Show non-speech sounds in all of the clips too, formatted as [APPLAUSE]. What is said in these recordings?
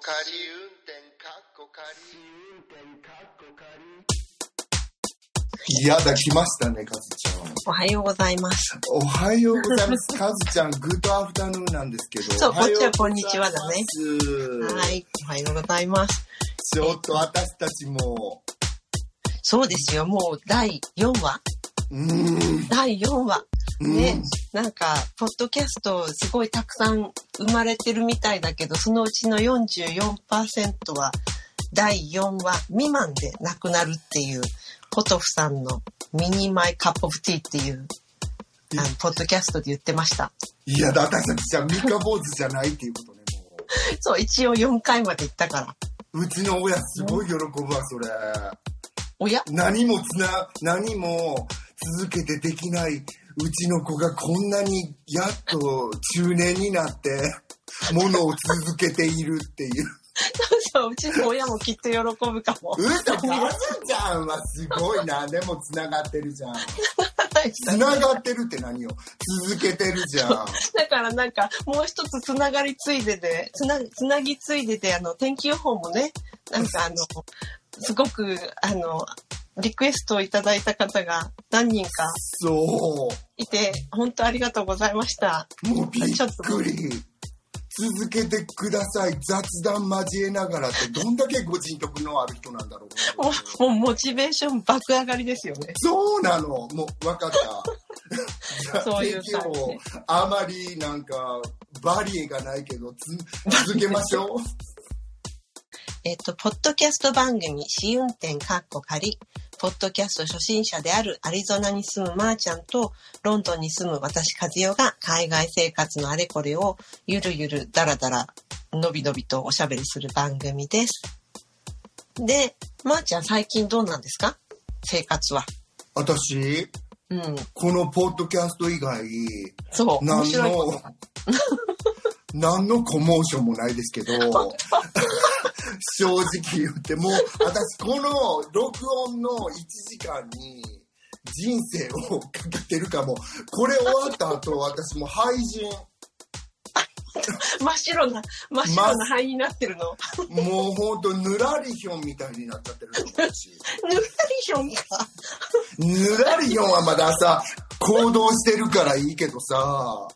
仮運転かっこ仮いやだ、来ましたね、カズちゃん。おはようございます。おはようございます。カズちゃん、グッドアフタヌーンなんですけど。そうこっちはこんにちはだねございますはい。おはようございます。ちょっと私たちも、そうですよ。もう第4話うーん。第4話。うんね。なんか、ポッドキャストすごいたくさん生まれてるみたいだけど、そのうちの44%は第4話未満でなくなるっていう、ポトフさんのミニマイカップオブティーっていう、あの、ポッドキャストで言ってました。いやだ、私たちじゃ三日坊主じゃないっていうことね、も [LAUGHS] そう、一応4回まで行ったから。う。うちの親すごい喜ぶわ、それ。おや？何もつな、何も続けてできないうちの子がこんなにやっと中年になって、ものを続けているっていう。そう、うちの親もきっと喜ぶかも。うそ、カズちゃんはすごいな。でも繋がってるじゃん。繋がってるって何よ？続けてるじゃん。だからなんか、もう一つつながりついでで、つな、つなぎついでで、あの、天気予報もね、なんかあの、すごく、あの、リクエストをいただいた方が何人かそいて、本当ありがとうございました。う。もうびっくり。続けてください。雑談交えながらって、どんだけご人徳のある人なんだろう。もう、もうモチベーション爆上がりですよね。そうなの。もう分かった。[LAUGHS] そういう感じ天気予報あまりなんか、バリエがないけど、つ続けましょう。えっと、ポッドキャスト番組、試運転かっこ仮。ポッドキャスト初心者であるアリゾナに住むまーちゃんと、ロンドンに住む私和代が海外生活のあれこれをゆるゆるだらだら、のびのびとおしゃべりする番組です。で、まーちゃん最近どうなんですか？生活は。私、うん。このポッドキャスト以外、そう。面何の、[LAUGHS] 何のコモーションもないですけど、[LAUGHS] 正直言って、もう私この録音の1時間に人生をかけてるかも、これ終わった後私もう廃人、[LAUGHS] 真っ白な、真っ白な灰になってるの。もうほんとぬらりひょんみたいになっちゃってると思うし。[LAUGHS] ぬらりひょんか。ぬらりひょんはまださ、行動してるからいいけどさ。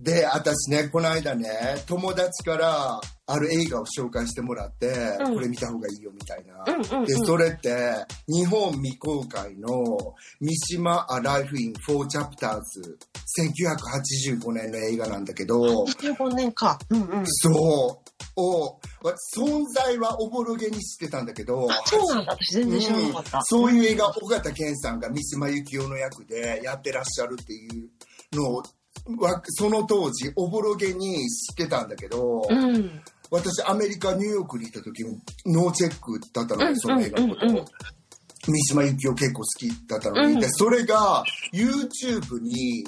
で、私ね、この間ね、友達からある映画を紹介してもらって、うんこれ見た方がいいよみたいな。うんうんうんで、それって、日本未公開の三島 A Life in Four Chapters、1985年の映画なんだけど、15年か。うんうん。そう、を、わ存在はおぼろげにしてたんだけど、そうなんだ。私全然知らなかった。うんそういう映画尾形健さんが三島由紀夫の役でやってらっしゃるっていうのをわその当時おぼろげに知ってたんだけど、うん。私アメリカニューヨークにいた時ノーチェックだったのうんでその映画のこと、うんうんうん。三島由紀夫結構好きだったのに、うん。でそれが YouTube に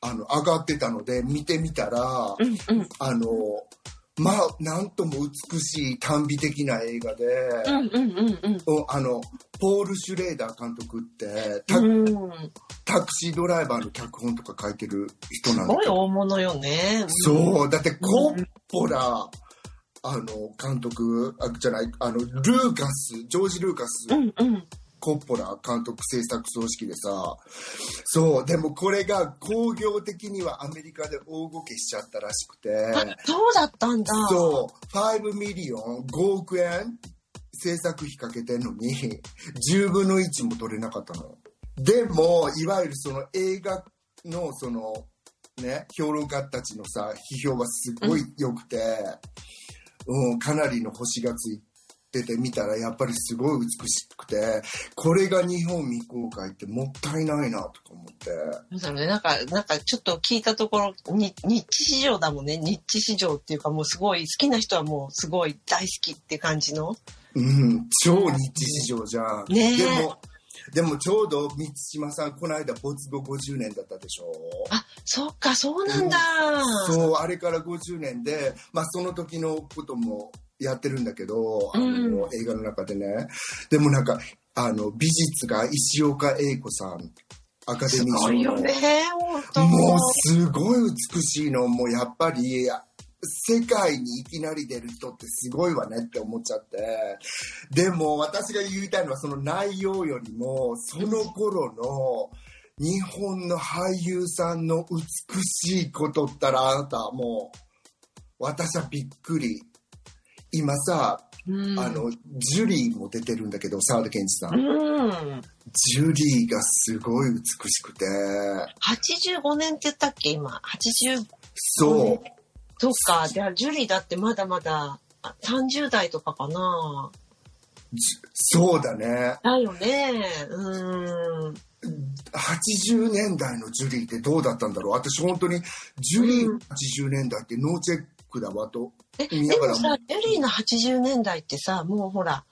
あの上がってたので見てみたら、うんうん。あのまあなんとも美しい短美的な映画で、あのポール・シュレーダー監督ってタ,、うん、タクシードライバーの脚本とか書いてる人なんすごい大物よね。そうだってコッポラ、あの監督あじゃないあのルーカスジョージ・ルーカス、うんうん。コッポラ監督制作総指揮でさそうでもこれが興行的にはアメリカで大ごけしちゃったらしくてあ、そうだったんだ。そう5 million 5億円制作費かけてんのに10分の1も取れなかったのでもいわゆるその映画のそのね評論家たちのさ批評がすごい良くて、うん、かなりの星がついてて見たらやっぱりすごい美しくてこれが日本未公開ってもったいないなとか思ってなんだろうね。なんか、なんかちょっと聞いたところ、に、ニッチ市場だもんね。ニッチ市場っていうかもうすごい、好きな人はもうすごい大好きって感じの。うん、超日地市場じゃん。ねえでも、でもちょうど満島さん、この間没後50年だったでしょ。あ、そっか、そうなんだ。そう、あれから50年で、まあその時のこともやってるんだけど、あうんの、映画の中でね。でもなんか、あの、美術が石岡英子さん、アカデすミー賞の。ごいよね、もうすごい美しいの、もうやっぱり、世界にいきなり出る人ってすごいわねって思っちゃって。でも私が言いたいのはその内容よりも、その頃の日本の俳優さんの美しいことったらあなたもう、私はびっくり。今さ、うんあの、ジュリーも出てるんだけど、沢田研二さん。うん。ジュリーがすごい美しくて、85年って言ったっけ？今。80、そう。そうか。じゃあ、ジュリーだってまだまだあ30代とかかな。じそうだね。だよね。うん。80年代のジュリーってどうだったんだろう？私本当にジュリーうん80年代ってノーチェックだわとえ、見ながらでもさ、ジュリーの80年代ってさ、もうほら、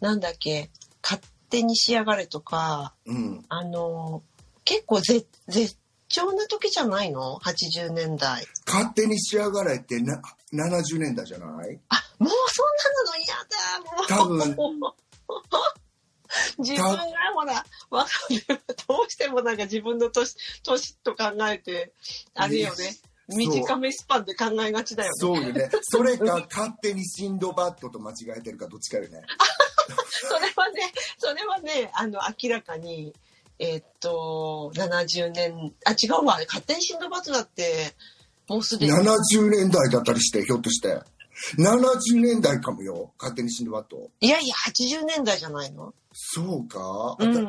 なんだっけ、勝手に仕上がれとか、うんあの、結構ぜ絶頂な時じゃないの ?80 年代。勝手に仕上がれってな70年代じゃない？あ、もうそんなの嫌だ、もう。多 [LAUGHS] 分自分がほら、わかる。どうしてもなんか自分の年、年と考えて、あれよね。短めスパンで考えがちだよね。そうよね [LAUGHS] それか勝手にシンドバッドと間違えてるかどっちかよね [LAUGHS] それはね、それはね、あの、明らかに、えーっと、70年、あ、違うわ、勝手にシンドバッドだって、もうすでに。70年代だったりしてひょっとして。70年代かもよ。勝手にシンドバッド。いやいや、80年代じゃないの？そうか、うん。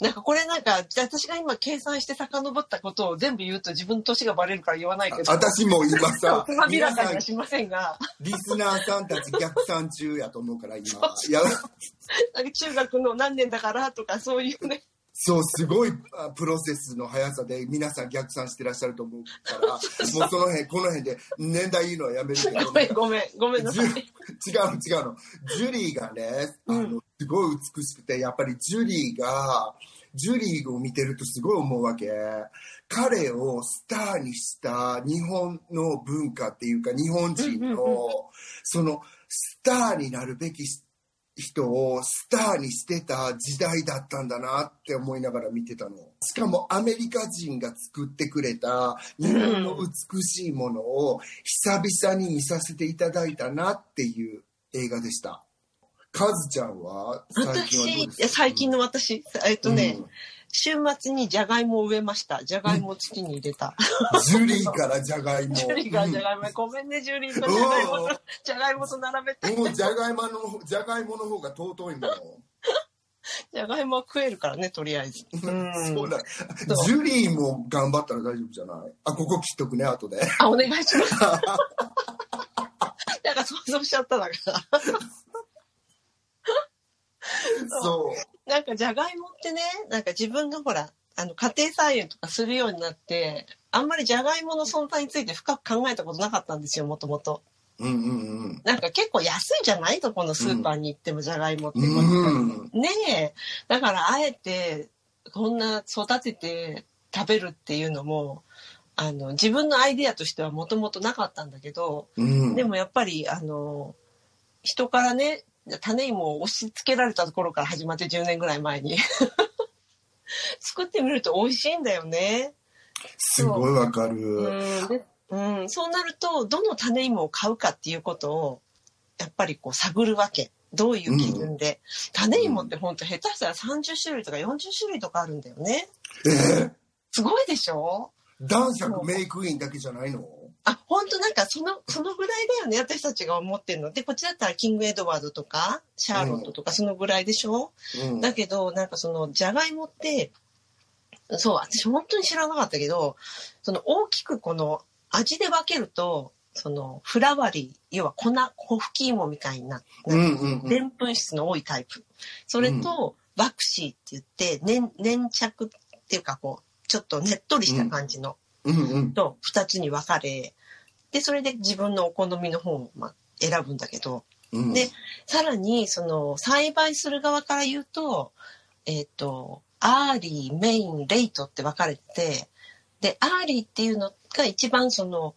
なんかこれなんか、私が今計算して遡ったことを全部言うと自分の年がバレるから言わないけど。私も今さ [LAUGHS] つまびらかにはしませんが、リスナーさんたち逆算中やと思うから今。[LAUGHS] いやなんか中学の何年だからとかそういうね。そう、すごいあプロセスの速さで皆さん逆算してらっしゃると思うから、[LAUGHS] もうその辺、この辺で年代言うのはやめるけど、ごめんごめん、ごめんなさい。違うの違うの。ジュリーがね、あの、すごい美しくて、やっぱりジュリーが、ジュリーを見てるとすごい思うわけ。彼をスターにした日本の文化っていうか、日本人の、その、スターになるべき人をスターにしてた時代だったんだなって思いながら見てたの。しかもアメリカ人が作ってくれた日本の美しいものを久々に見させていただいたなっていう映画でした。カズちゃんは最近はど私、うですか？最近の私、えっとね、うん週末にじゃがいもを植えました。じゃがいもを土に入れた。ジュリーからじゃがいも。ジュリーがじゃがいも、ごめんね、ジュリーとじゃがいもうんと、じゃがいもと並べて。もうじゃがいもの、じゃがいもの方が尊いもの。じゃがいもは食えるからね、とりあえず。うんそうだ。ジュリーも頑張ったら大丈夫じゃない？あ、ここ切っとくね、後で。あ、お願いします。[LAUGHS] なんか想像しちゃっただから。そう。なんかじゃがいもってね、なんか自分がほら、あの家庭菜園とかするようになって、あんまりじゃがいもの存在について深く考えたことなかったんですよ、もともと。うんうんなんか結構安いじゃない？とこのスーパーに行ってもじゃがいもって。うん。うん。ねえ。だからあえて、こんな育てて食べるっていうのも、あの、自分のアイデアとしてはもともとなかったんだけど、うん。でもやっぱり、あの、人からね、種芋を押し付けられたところから始まって10年ぐらい前に。[LAUGHS] 作ってみると美味しいんだよね。すごいわかる。うんでうん。そうなると、どの種芋を買うかっていうことを、やっぱりこう探るわけ。どういう基準で。種芋ってほんと下手したら30種類とか40種類とかあるんだよね。えーすごいでしょ？男爵メイクインだけじゃないの？あ、本当なんかその、そのぐらいだよね、私たちが思ってるの。で、こっちだったらキングエドワードとか、シャーロットとか、そのぐらいでしょ、うん。だけど、なんかその、じゃがいもって、そう、私本当に知らなかったけど、その大きくこの味で分けると、その、フラワリー、要は粉、粉吹き芋みたいになって。でんぷん質の多いタイプ。それと、バクシーって言って、粘粘着っていうかこう、ちょっとねっとりした感じの。と二つに分かれ、で、それで自分のお好みの方を、まあ、選ぶんだけど、うん。でさらに、その、栽培する側から言うと、えっ、と、 early、main、late って分かれてて、で、 early っていうのが一番その、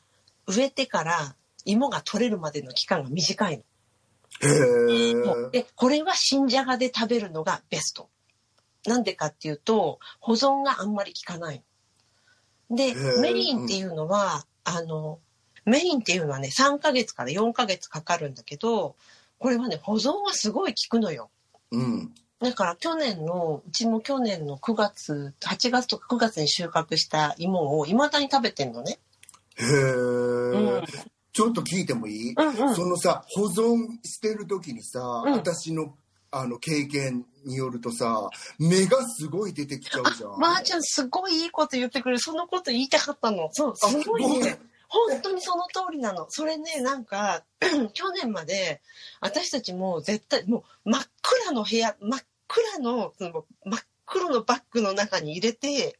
植えてから芋が取れるまでの期間が短いの。で、これは新じゃがで食べるのがベスト。なんでかっていうと、保存があんまり効かない。でー、メインっていうのは、あの、メインっていうのはね、3ヶ月から4ヶ月かかるんだけど、これはね、保存はすごい効くのよ。うん。だから去年の、うちも去年の9月、8月とか9月に収穫した芋を未だに食べてんのね。へえ、うん。ちょっと聞いてもいい、うんうん。そのさ、保存してる時にさ、うん私のあの経験によるとさ、目がすごい出てきちゃうじゃん。まー、ちゃんすごいいいこと言ってくれる。そのこと言いたかったの？そう、すごいね。本当にその通りなの。それね、なんか、[CLEARS THROAT] 去年まで、私たちも絶対、もう真っ暗の部屋、真っ暗の、その真っ黒のバッグの中に入れて、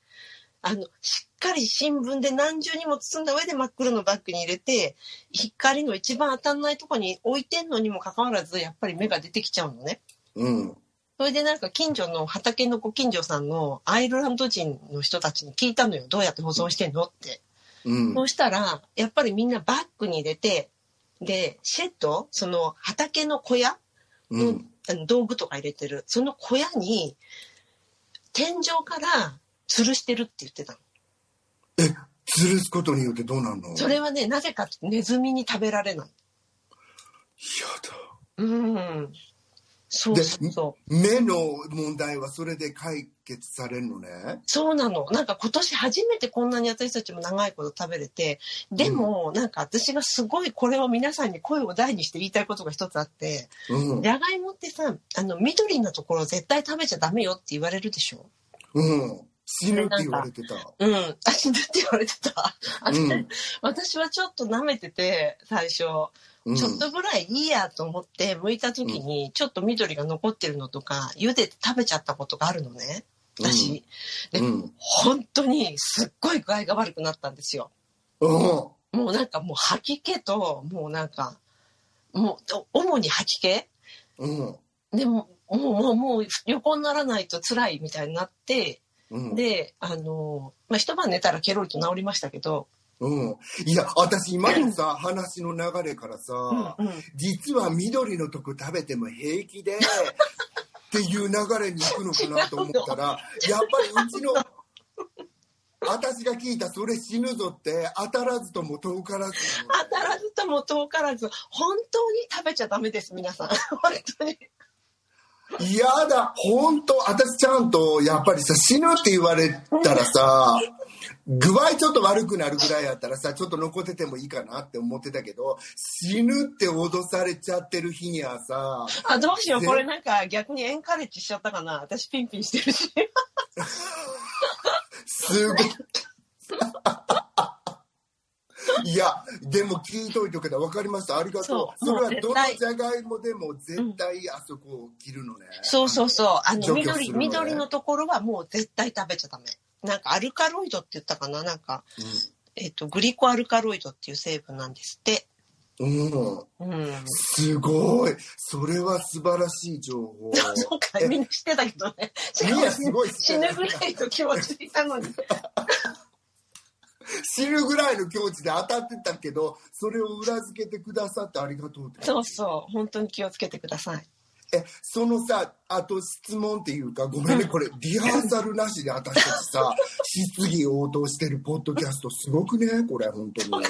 あの、しっかり新聞で何重にも包んだ上で真っ黒のバッグに入れて、光の一番当たんないとこに置いてんのにもかかわらず、やっぱり目が出てきちゃうのね。うん。それでなんか近所の畑のご近所さんのアイルランド人の人たちに聞いたのよ。どうやって保存してんのって。うん。そうしたら、やっぱりみんなバッグに入れて、で、シェット、その畑の小屋の、うん。あの道具とか入れてる、その小屋に天井から吊るしてるって言ってたの。え、吊るすことによってどうなんの？それはね、なぜかネズミに食べられない。やだ。うん。そうそう。目の問題はそれで解決されるのね。そうなの。なんか今年初めてこんなに私たちも長いこと食べれて、でも、なんか私がすごいこれを皆さんに声を大にして言いたいことが一つあって、うん。じゃがいもってさ、あの、緑のところ絶対食べちゃダメよって言われるでしょうん。死ぬって言われてた。うん。あ、死ぬって言われてた。あうんね私はちょっと舐めてて、最初。うん。ちょっとぐらいいいやと思って、剥いた時に、ちょっと緑が残ってるのとか、茹でて食べちゃったことがあるのね。私。でうん。本当にすっごい具合が悪くなったんですよ。うん。もうなんかもう吐き気と、もうなんか、もう、主に吐き気？うん。でも、もう、もう、もう横にならないと辛いみたいになって、うん。で、あの、まあ、一晩寝たらケロリと治りましたけど、うん。いや、私今のさ、話の流れからさ、うんうん実は緑のとこ食べても平気で、[LAUGHS] っていう流れに行くのかなと思ったら、やっぱりうちの、私が聞いたそれ死ぬぞって当たらずとも遠からず当たらずとも遠からず、本当に食べちゃダメです、皆さん。[LAUGHS] 本当に。嫌だ、本当私ちゃんと、やっぱりさ、死ぬって言われたらさ、具合ちょっと悪くなるぐらいやったらさ、ちょっと残っててもいいかなって思ってたけど、死ぬって脅されちゃってる日にはさ、あ、どうしよう。でこれなんか逆にエンカレッジしちゃったかな。私ピンピンしてるし。すごい。いや、でも聞いといてくれた。わかりました。ありがとう。それはどのじゃがいもでも絶対あそこを切るのね。そうそうそう。あの、除去す緑、緑のところはもう絶対食べちゃダメ。なんかアルカロイドって言ったかな？なんか、えっ、と、グリコアルカロイドっていう成分なんですって。うん。うん。うん。すごい。それは素晴らしい情報。[LAUGHS] そうか、みんな知ってたけどね。[LAUGHS] みんなすごい死ぬぐらいの気持ちでいたのに。[LAUGHS] 死ぬぐらいの境地で当たってたけど、それを裏付けてくださってありがとう。そうそう。本当に気をつけてください。え、そのさ、あと質問っていうか、ごめんね、これ、リハーサルなしで私たちさ、[LAUGHS] 質疑応答してるポッドキャスト、すごくね、これ、本当に。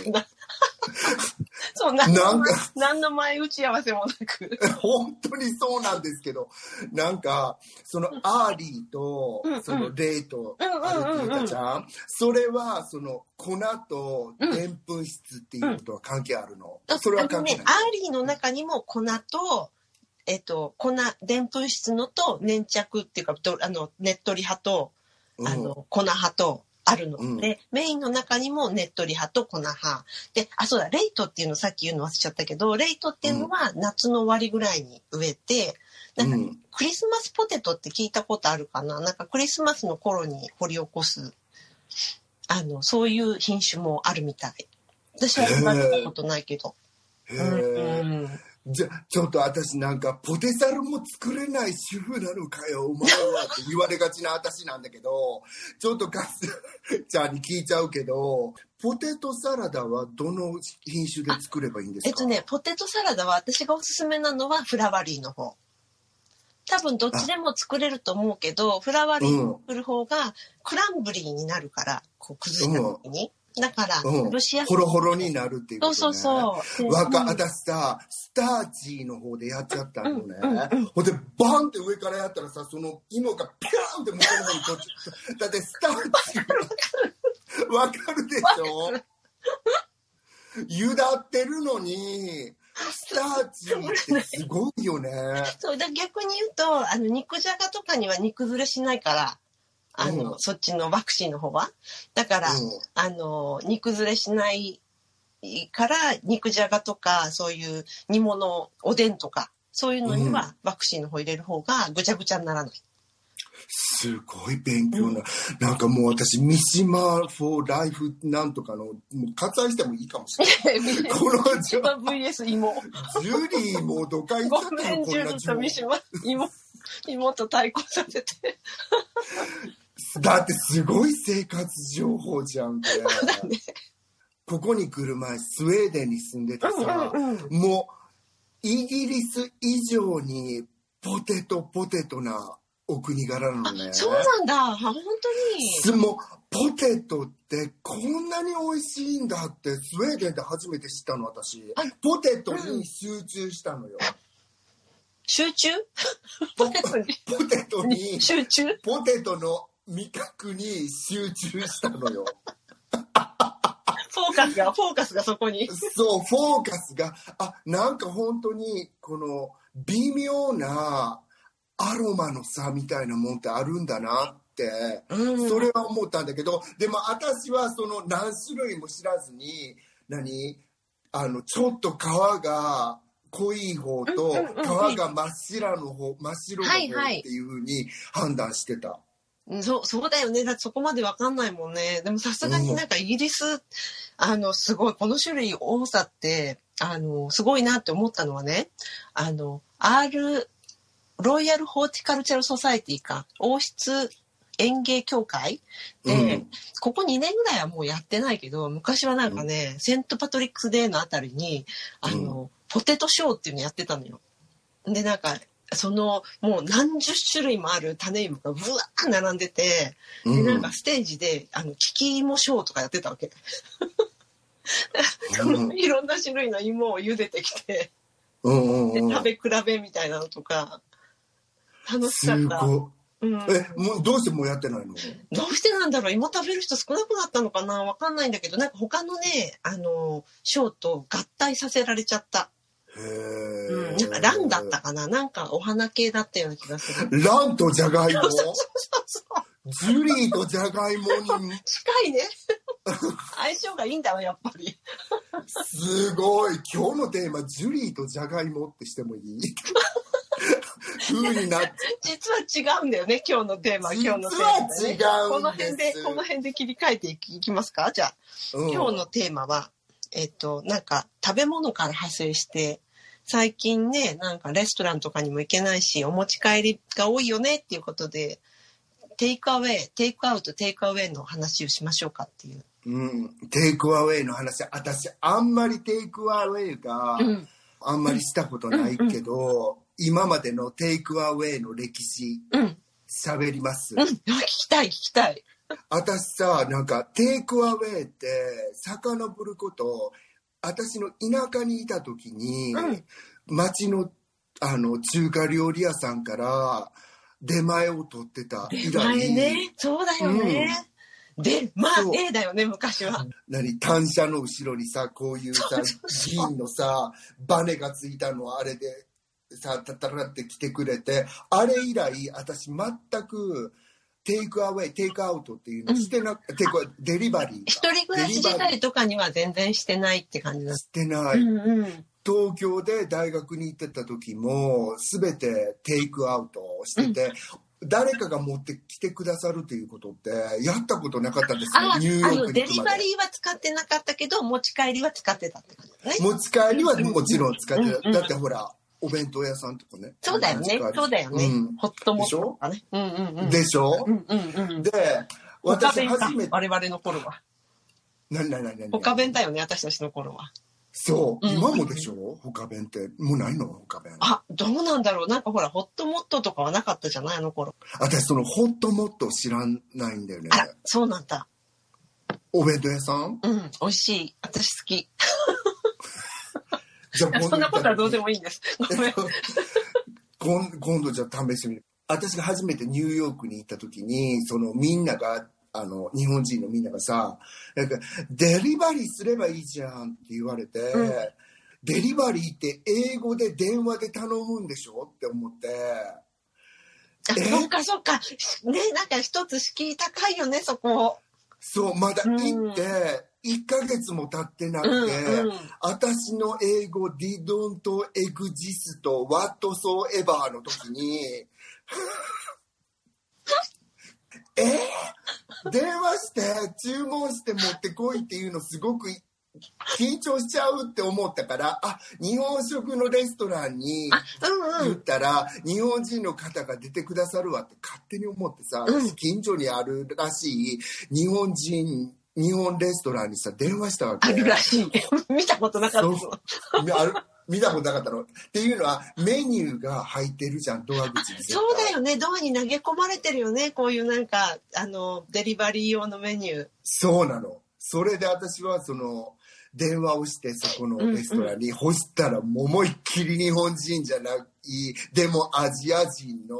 そう、なんか何の前打ち合わせもなく。[LAUGHS] 本当にそうなんですけど、なんか、その early とうんうん、その late とうんうんうんうんあるって言ったじゃん。それは、その粉とでんぷん質っていうことは関係あるの？それは関係ない。アーリーの中にも粉と、えっと、粉、でんぷん質のと粘着っていうか、とあの、ねっとり派と、うんあの、粉派と、あるの、うんで、メインの中にもねっとり派と粉派。で、あ、そうだ、レイトっていうのさっき言うの忘れちゃったけど、レイトっていうのは夏の終わりぐらいに植えて、なんかうんクリスマスポテトって聞いたことあるかな？なんかクリスマスの頃に掘り起こす、あの、そういう品種もあるみたい。私は食べたことないけど。へうえ。んじゃ、ちょっと私なんか、ポテサラも作れない主婦なのかよ、お前はって言われがちな私なんだけど、[LAUGHS] ちょっとガスちゃんに聞いちゃうけど、ポテトサラダはどの品種で作ればいいんですか？えっとね、ポテトサラダは私がおすすめなのはフラワリーの方。多分どっちでも作れると思うけど、フラワリーを作る方がクランブリーになるから、こう崩した時に。だから、うんロシアホロホロになるっていうね。そうそうそう。わか、うん私さ、スターチーの方でやっちゃったのね。うんうんうんほんで、バンって上からやったらさ、その芋がピャーンって向こうの方にこっち。だってスターチー。わかるでしょゆだってるのに、スターチーってすごいよね。そうだ逆に言うとあの肉じゃがとかには煮崩れしないからあの、うんそっちのワクチンの方は？だから、うんあの煮崩れしないから肉じゃがとかそういう煮物おでんとかそういうのにはワクチンの方入れる方がぐちゃぐちゃにならない。すごい勉強な。なんかもう私、三島 for life なんとかの、もう割愛してもいいかもしれない。[LAUGHS] このじゃ VS 芋。ジュリーもどかいごめん、ジュリーと三島。芋。芋と対抗させて。だってすごい生活情報じゃん、これ。[LAUGHS] ここに来る前、スウェーデンに住んでてさ、うんうんもう、イギリス以上にポテトポテトなお国柄なのね。そうなんだ。あ本当に。すもうポテトってこんなに美味しいんだってスウェーデンで初めて知ったの私あポテトに集中したのよ、集中？ポテトにポテトに集中？ポテトの味覚に集中したのよ。フォーカスが、フォーカスがそこに。そうフォーカスがあなんか本当にこの微妙なアロマの差みたいなもんってあるんだなって。うん。それは思ったんだけどでも私はその何種類も知らずに何？あのちょっと皮が濃い方と皮が真っ白の方真っ白の方はいはい。っていうふうに判断してた。うんそう、そうだよね。だってそこまでわかんないもんね。でもさすがになんかイギリス、あの、すごい、この種類多さって、あの、すごいなって思ったのはね、あの、R、 Royal Horticultural Society か、王室園芸協会で、うんここ2年ぐらいはもうやってないけど、昔はなんかね、セント・パトリックス・デーのあたりに、あの、ポテトショーっていうのやってたのよ。で、なんか、その、もう何十種類もある種芋がぶわー並んでて、で、うん。なんかステージで、あの、利き芋ショーとかやってたわけ。[LAUGHS] うん。いろんな種類の芋を茹でてきて、食べ比べみたいなのとか、楽しかすった。ごうん、いえもうどうしてもうやってないの？どうしてなんだろう。芋食べる人少なくなったのかな？わかんないんだけど、なんか他のね、あの、ショーと合体させられちゃった。へうん、えなんかランだったかな？なんかお花系だったような気がする。ランとジャガイモ？そうそうそう。ジュリーとジャガイモに近いね。相性がいいんだわ、やっぱり。すごい今日のテーマジュリーとジャガイモってしてもいい？風にな実は違うんだよね、今日のテーマ、今日のテーマ、ね。実は違こうんでの辺で、すこの辺で切り替えていきいきますかじゃあ、うん今日のテーマは、えっと、なんか、食べ物から派生して、最近ね、なんかレストランとかにも行けないし、お持ち帰りが多いよねっていうことで、テイクアウェイ、テイクアウト、テイクアウェイの話をしましょうかっていう。うん、テイクアウェイの話私あんまりテイクアウェイがうん。あんまりしたことないけど、今までのテイクアウェイの歴史うん。喋ります、うん。聞きたい、聞きたい。私さなんかテイクアウェイって遡ること私の田舎にいた時に、うん。町のあの中華料理屋さんから出前を取ってた以出来前ね。そうだよね。で、まあそう。ねだよね、昔は。何？単車の後ろにさこういうさ銀のさバネがついたのあれでさタタラって来てくれてあれ以来私全くテイクアウェイテイクアウトっていうのしてなく、テイクアウェイデリバリー一が人暮らし自体とかには全然してないって感じだ。してない、うんうん。東京で大学に行ってた時も全てテイクアウトをしてて、誰かが持ってきてくださるということってやったことなかったんですよ。あ、ニューヨークに行くまで。リバリーは使ってなかったけど、持ち帰りは使ってたってことね。持ち帰りはもちろん使ってた、うんうん。だってほらお弁当屋さんとかねそうだよね。そうだよね。うんホットモットとかね。うんうんうん。でしょ、うんうんうん。で私初めて。我々の頃は。何何何何？他弁だよね、私たちの頃は。そう、うん今もでしょ？他弁ってもうないの？他弁あ、どうなんだろう。なんかほら、ホットモットとかはなかったじゃない？あの頃。私そのホットモット知らないんだよねそうなんだ。お弁当屋さん？うん、美味しい。私好き。じゃあそんなことはどうでももいいんです。ごめん。今今度じゃあ試してみる。私が初めてニューヨークに行った時に、そのみんなが、あの、日本人のみんながさ、なんか、デリバリーすればいいじゃんって言われて、うんデリバリーって英語で電話で頼むんでしょって思って、そっかそっか。ね、なんか一つ敷居高いよね、そこ。そう、まだ行って、1ヶ月も経ってなうんくて、うん。私の英語 didn't exist whatsoever の時に [LAUGHS] え？ー電話して注文して持ってこいっていうのすごく緊張しちゃうって思ったからあ日本食のレストランにうんうん。言ったら日本人の方が出てくださるわって勝手に思ってさ、うん近所にあるらしい日本人日本レストランにさ電話したわけあるらしい。[LAUGHS] 見たことなかったぞ。みある見たことなかったの。っていうのはメニューが入ってるじゃんドア口にそうだよね。ドアに投げ込まれてるよね。こういうなんか、あの、デリバリー用のメニュー。そうなの。それで私はその電話をしてそこのレストランに、ほしたら思いっきり日本人じゃないでもアジア人の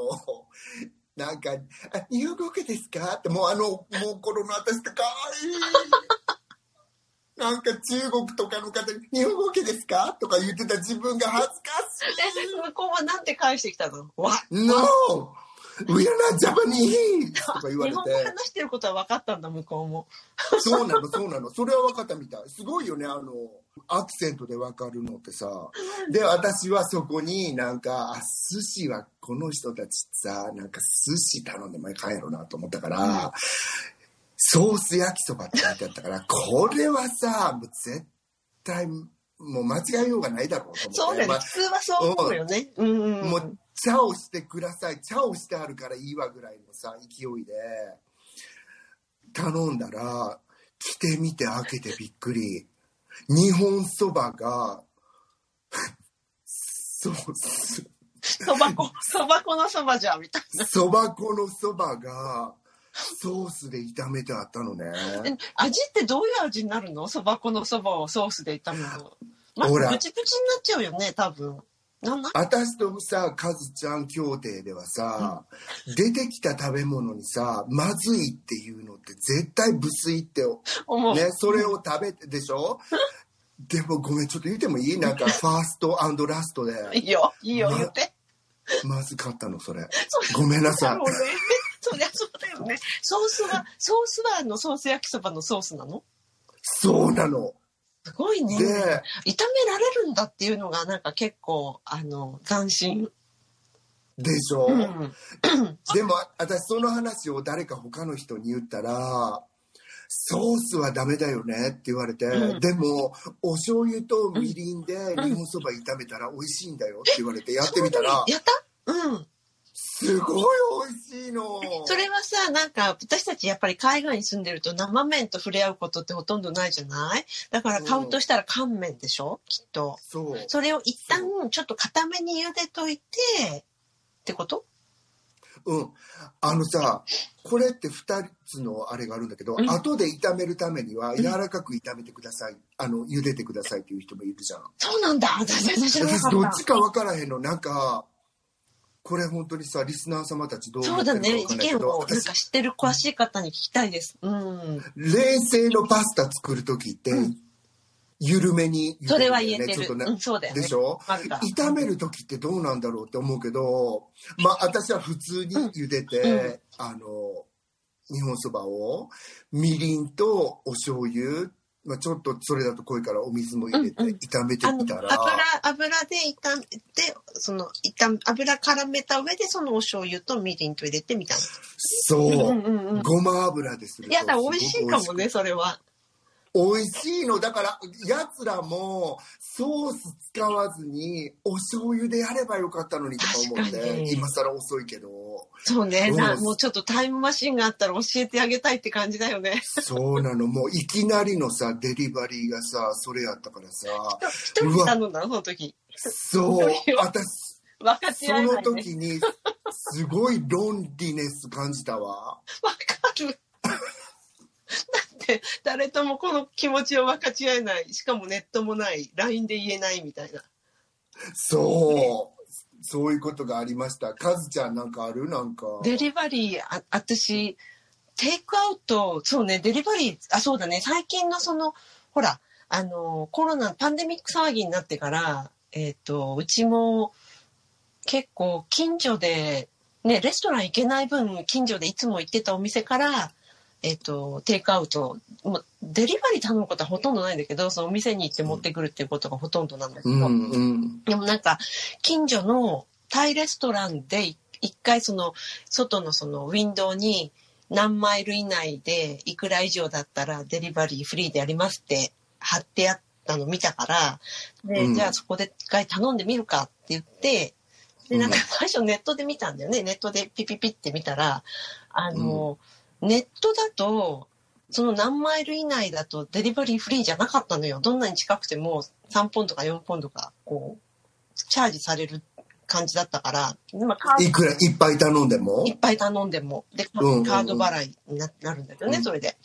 なんか「あ日本語 OK ですか?」ってもうあのもう頃の私とかわいい [LAUGHS] なんか中国とかの方に「日本語 OK ですか?」とか言ってた自分が恥ずかしい。え、向こうはなんて返してきたの？わ No! We are not Japanese! とか言われて日本。語話してることは分かったんだ、向こうも。そうなの、そうなの。それは分かったみたい。すごいよね、あの、アクセントで分かるのってさ。で、私はそこになんか、あ、寿司はこの人たちさ、なんか寿司頼んでもいかんやろなと思ったから、ソース焼きそばって書いてあったから、これはさ、もう絶対、もう間違いようがないだろうと思って。ね。まあ普通はそう思うよね。う。もう茶をしてください茶をしてあるからいいわぐらいのさ勢いで頼んだら来てみて開けてびっくり日本そばが [LAUGHS] そうそば粉、そば粉のそばじゃん、みたいな。そば粉のそばがソースで炒めてあったのねえ味ってどういう味になるの？そば粉のそばをソースで炒めるの。まあ、プチプチになっちゃうよね、多分。私とさカズちゃん協定ではさ、出てきた食べ物にさまずいっていうのって絶対無水って思う。ね、それを食べてでしょ？[LAUGHS] でもごめんちょっと言ってもいい？なんかファーストラストで。いいよ、いいよ、ま言って。まずかったのそれ。ごめんなさい。そりゃそうだよね。ソースは、ソースはあのソース焼きそばのソースなの？そうなのすごいね。で炒められるんだっていうのがなんか結構、あの、斬新。でしょ、うん。[CLEARS THROAT] でも私その話を誰か他の人に言ったらソースはダメだよねって言われて、うんでもお醤油とみりんで日本そば炒めたら美味しいんだよって言われてやってみたらやった？うん。すごい美味しいの。それはさ、なんか私たちやっぱり海外に住んでると生麺と触れ合うことってほとんどないじゃない？だから買うとしたら乾麺でしょ？きっと。そう。それを一旦ちょっと固めに茹でといて、ってこと？うん、あのさこれって2つのあれがあるんだけど、うん。後で炒めるためには柔らかく炒めてください、あの茹でてくださいっていう人もいるじゃん。そうなんだ。私どっち。か分からへんの。なんかこれ本当にさリスナー様たちどう思そうだね。ってるか分かんない意見けど、をなんか私知ってる詳しい方に聞きたいです。うん。冷製のパスタ作る時って、うん緩めにねそれは言えてる。ちょっとねうん、そうだよね。でしょ？炒める時ってどうなんだろうって思うけど、まあ私は普通に茹でて、うんうんあの日本そばをみりんとお醤油、まあ、ちょっとそれだと濃いからお水も入れてうんうん炒めてみたら、油油で炒めてその炒め油絡めた上でそのお醤油とみりんと入れてみたいそう、な。うんうんうん。ごま油ですいやだ美味しいかもねそれは。美味しいの。だからやつらもソース使わずにお醤油でやればよかったのにとか思って今更遅いけど。そうね。もうちょっとタイムマシンがあったら教えてあげたいって感じだよね。そうなの。もういきなりのさデリバリーがさそれやったからさ。一人で頼んだの？その時。そう。私分かちその合えない、ね。時にすごいロンリネス感じたわ。[LAUGHS] わかる。って誰ともこの気持ちを分かち合えないしかもネットもない LINE で言えないみたいなそう。そういうことがありました。カズちゃんなんかある？なんか。デリバリーあ私テイクアウトそうねデリバリーあそうだね最近のそのほらあのコロナパンデミック騒ぎになってからえっ、とうちも結構近所でねレストラン行けない分近所でいつも行ってたお店からえっ、とテイクアウト。もうデリバリー頼むことはほとんどないんだけどそのお店に行って持ってくるっていうことがほとんどなんだけど、うんうん。でもなんか近所のタイレストランでい一回その外のそのウィンドウに何マイル以内でいくら以上だったらデリバリーフリーでやりますって貼ってあったの見たからで、うん。じゃあそこで一回頼んでみるかって言ってでなんかうん。最初ネットで見たんだよね。ネットでピピピって見たらあの、ネットだとその何マイル以内だとデリバリーフリーじゃなかったのよ。どんなに近くても3ポンドか4ポンドか、こう、チャージされる感じだったから、今カーいくら？いっぱい頼んでも？ドいっぱい頼んでも、で、カード払いにななるんだけどね、うん。それで。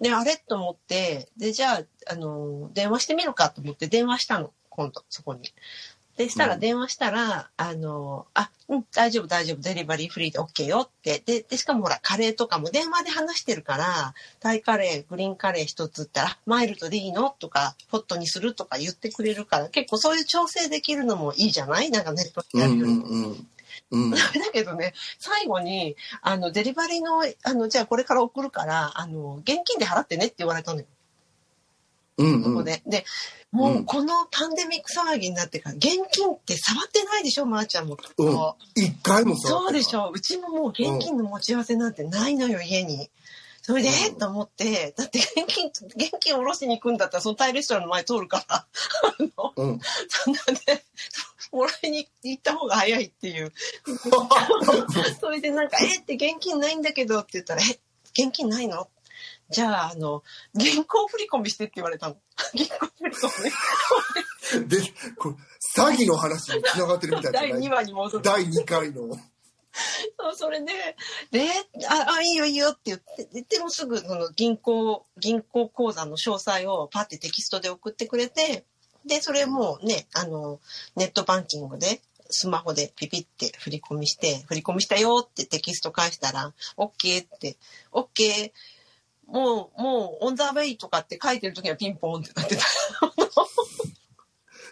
で、あれ？と思って、で、じゃあ、あの、電話してみるかと思って電話したの、今度、そこに。で、したらうん電話したら、あの、あ、うん、大丈夫大丈夫、デリバリーフリーで OK よって。で、で、しかもほら、カレーとかも電話で話してるから、タイカレー、グリーンカレー一つったら、マイルドでいいの？とか、ホットにするとか言ってくれるから、結構そういう調整できるのもいいじゃない？なんかネットでうんうやるよりも。んうん。うん。だけどね、最後に、あの、デリバリーの、あの、じゃあこれから送るから、あの、現金で払ってねって言われたのよ。うんうん。ここで。で、もううんこのパンデミック騒ぎになってから、現金って触ってないでしょ、まー、ちゃんもきっと。うん一回もそうでしょ。ょ。うちももう現金の持ち合わせなんてないのよ、家に。それで、うんえっと思って、だって現金、現金下ろしに行くんだったら、そのタイレストランの前通るから、あの、うん。そんなね、もらいに行った方が早いっていう。[LAUGHS] それでなんか、えって現金ないんだけどって言ったら、え、現金ないのじゃあ、あの、銀行振り込みしてって言われたの。[LAUGHS] 銀行振り込み。で、これ詐欺の話に繋がってるみたい第2じゃない話に戻る。第2回の。そう、それで、で、あ、あ、いいよいいよって言って、ででもすぐその銀行、銀行口座の詳細をパッてテキストで送ってくれて、で、それもうね、あの、ネットバンキングで、スマホでピピって振り込みして、振り込みしたよってテキスト返したら、OK って、OK、もう、もう、オンザウェイとかって書いてる時にはピンポンってなってた。[LAUGHS]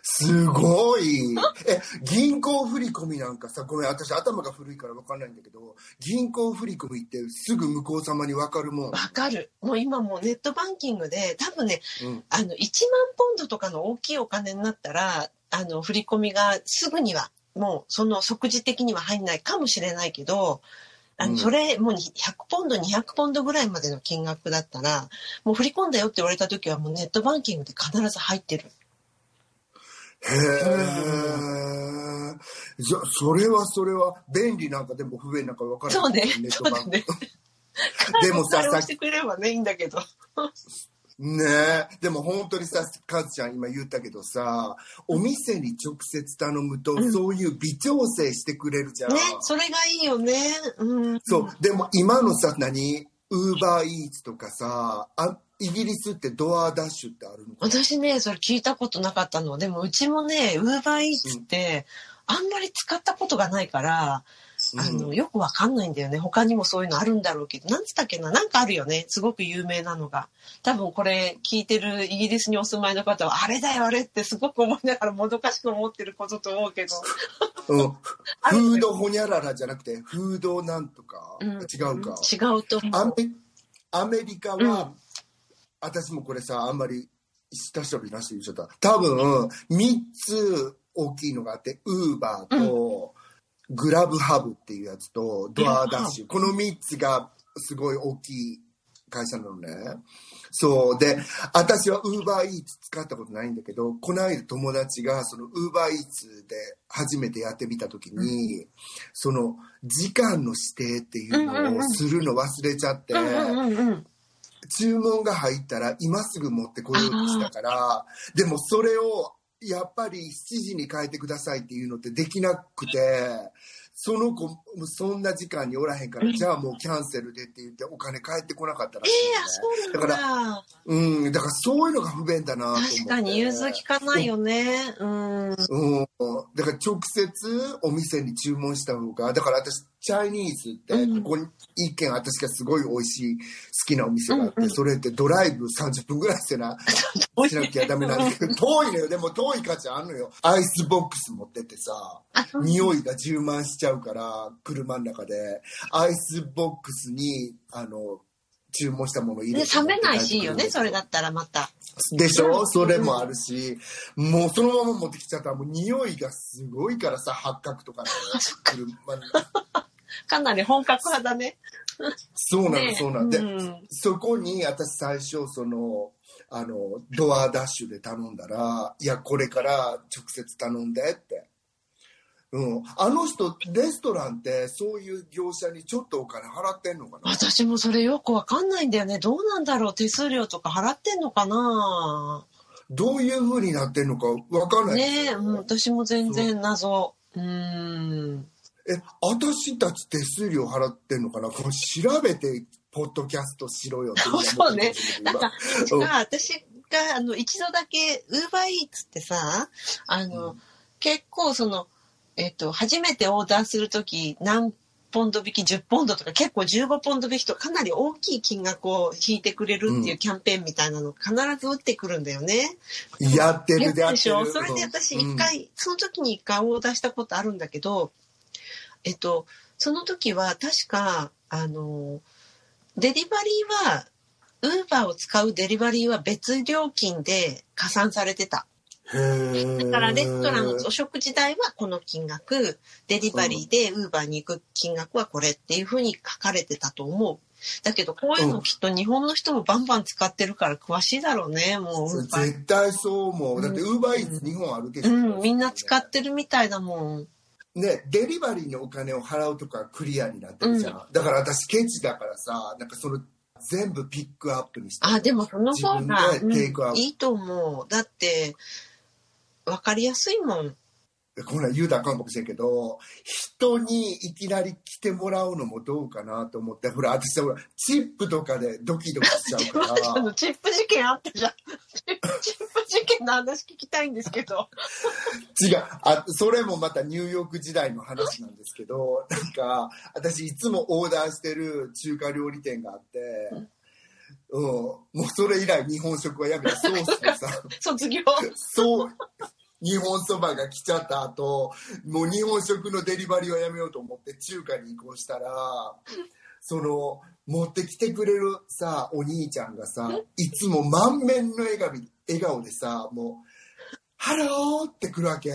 すごい。え、銀行振り込みなんかさ、ごめん、私頭が古いから分かんないんだけど、銀行振り込みってすぐ向こう様に分かるもん。わかる。もう今もうネットバンキングで、多分ね、うん。あの、1万ポンドとかの大きいお金になったら、あの、振り込みがすぐには、もう、その即時的には入んないかもしれないけど、あの、うんそれ、もうに100ポンド、200ポンドぐらいまでの金額だったら、もう振り込んだよって言われた時はもうネットバンキングで必ず入ってる。へえ。じゃ、それはそれは、便利なんかでも不便なんか分からない。そうねそうだね。でもささしてくれればね、いいんだけど。ねえ。でも本当にさ、カズちゃん今言ったけどさ、お店に直接頼むと、うんそういう微調整してくれるじゃん。ね、それがいいよね。うん。そう。でも今のさ、何？ウーバーイーツとかさ、あイギリスってドアダッシュってあるのか私ね、それ聞いたことなかったの。でもうちもね、ウーバーイーツって、あんまり使ったことがないから、あの、うんよくわかんないんだよね。他にもそういうのあるんだろうけど、なんつったっけな？なんかあるよね。すごく有名なのが。多分これ聞いてるイギリスにお住まいの方は、あれだよあれってすごく思いながらもどかしく思ってることと思うけど。うん。フードホニャララじゃなくて、フードなんとか、うん違うか。違うと思う。アメリカは、うん私もこれさあんまり下調べなしで言っちゃった多分3つ大きいのがあってウーバーと、グラブハブっていうやつとドアダッシュ。この3つがすごい大きい会社なのね。そう。で私はウーバーイーツ使ったことないんだけどこの間友達がそのウーバーイーツで初めてやってみた時に、その時間の指定っていうのをするの忘れちゃって、うんうんうんうん。注文が入ったら今すぐ持ってこようとしたからでもそれをやっぱり7時に変えてくださいっていうのってできなくてその子、そんな時間におらへんから、じゃあもうキャンセルでって言って、お金返ってこなかったらしいええんで、あ、そうなんだ。うん、だからそういうのが不便だなと。確かに融通きかないよね。うん。うん。だから直接お店に注文した方が、だから私、チャイニーズって、うんここに一軒私がすごい美味しい好きなお店があって、うんうんそれってドライブ30分ぐらいしてな、[LAUGHS] しなきゃダメなんだけど、[LAUGHS] 遠いのよ。でも遠い価値あんのよ。アイスボックス持ってってさ、あ、そう匂いが充満しちゃうから、車の中で、アイスボックスに、あの、注文したものを入れね、て。冷めないしいいよね、それだったらまた。でしょ？うんそれもあるし、もうそのまま持ってきちゃったら、もう匂いがすごいからさ、八角とかね。車のかなり本格派だね。そうなの、ねそうなの。で、うんそこに私最初、その、あの、ドアダッシュで頼んだら、いや、これから直接頼んでって。うん。あの人、レストランってそういう業者にちょっとお金払ってんのかな？私もそれよくわかんないんだよね。どうなんだろう手数料とか払ってんのかな？どういう風になってんのかわかんないねえ、ようん、私も全然謎。うーん。え、私たち手数料払ってんのかな？これ調べて、ポッドキャストしろよって [LAUGHS] 思ってそうねなんか、うん。が私が、あの、一度だけ、ウーバーイーツってさ、あの、うん。結構その、えっと、初めてオーダーするとき、何ポンド引き、10ポンドとか、結構15ポンド引きとかなり大きい金額を引いてくれるっていうキャンペーンみたいなの必ず打ってくるんだよね。やってるやでやってるでしょ？それで私一回、その時に一回オーダーしたことあるんだけど、えっと、その時は確か、あの、デリバリーは、ウーバーを使うデリバリーは別料金で加算されてた。へだからレストランのーお食事代はこの金額、デリバリーでウーバーに行く金額はこれっていうふうに書かれてたと思う。だけどこういうのきっと日本の人もバンバン使ってるから詳しいだろうね、もう。絶対そう思う。だって、ウーバーイーツ日本あるでしょ。うん、みんな使ってるみたいだもん。ね、デリバリーのお金を払うとかクリアになってるじゃん。だから私ケチだからさ、なんかその全部ピックアップにして。あ、でもその方が、うんいいと思う。だって、わかりやすいもん。こんなん言うたらあかんかもしれんけど、人にいきなり来てもらうのもどうかなと思って、ほら、私ほら、チップとかでドキドキしちゃうから、[LAUGHS] チップ事件あったじゃん。[LAUGHS] チップ事件の話聞きたいんですけど。違うあ、それもまたニューヨーク時代の話なんですけど、なんか、私いつもオーダーしてる中華料理店があって、うん、もうそれ以来日本食はやめて、ソースでさ、[LAUGHS] 卒業。そう、日本そばが来ちゃった後、もう日本食のデリバリーはやめようと思って中華に移行したら、その、持ってきてくれるさ、お兄ちゃんがさ、いつも満面の笑顔でさ、もう、ハローって来るわけ。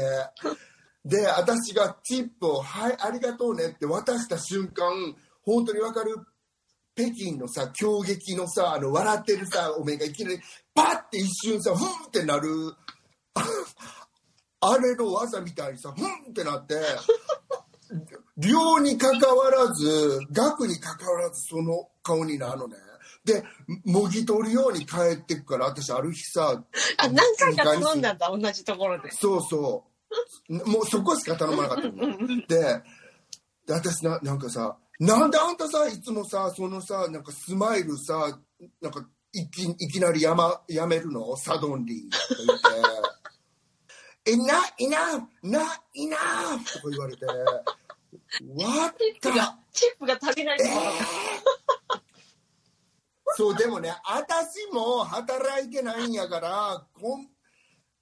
で、私がチップを、はい、ありがとうねって渡した瞬間、本当にわかる北京のさ、狂撃のさ、あの、笑ってるさ、おめえがいきなり、パッて一瞬さ、ふんってなる、[LAUGHS] あれの技みたいにさ、ふんってなって、量に関わらず、額に関わらずその顔になるのね。で、もぎ取るように帰ってくから、私ある日さ、あ、何回か頼んだんだ、同じところで。そうそう。もうそこしか頼まなかったの。で、で私な、なんかさ、なんであんたさ、いつもさ、そのさ、なんかスマイルさ、なんかいきいきなりや,、ま、やめるの？サドンリーって言って、え、な、いな、な、いなとか言われて、わっチップが、チップが足りないところがそう、でもね、私も働いてないんやから、こん、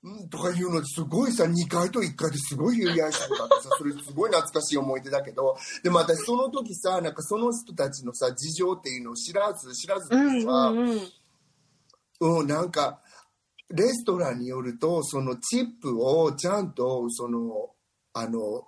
うんとか言うのすごいさ、2階と1階ですごい言い合いしたことあってさ、それすごい懐かしい思い出だけど、でも私その時さ、なんかその人たちのさ、事情っていうのを知らず、知らずうんにさ、うんうん。うん、なんか、レストランによると、そのチップをちゃんと、その、あの、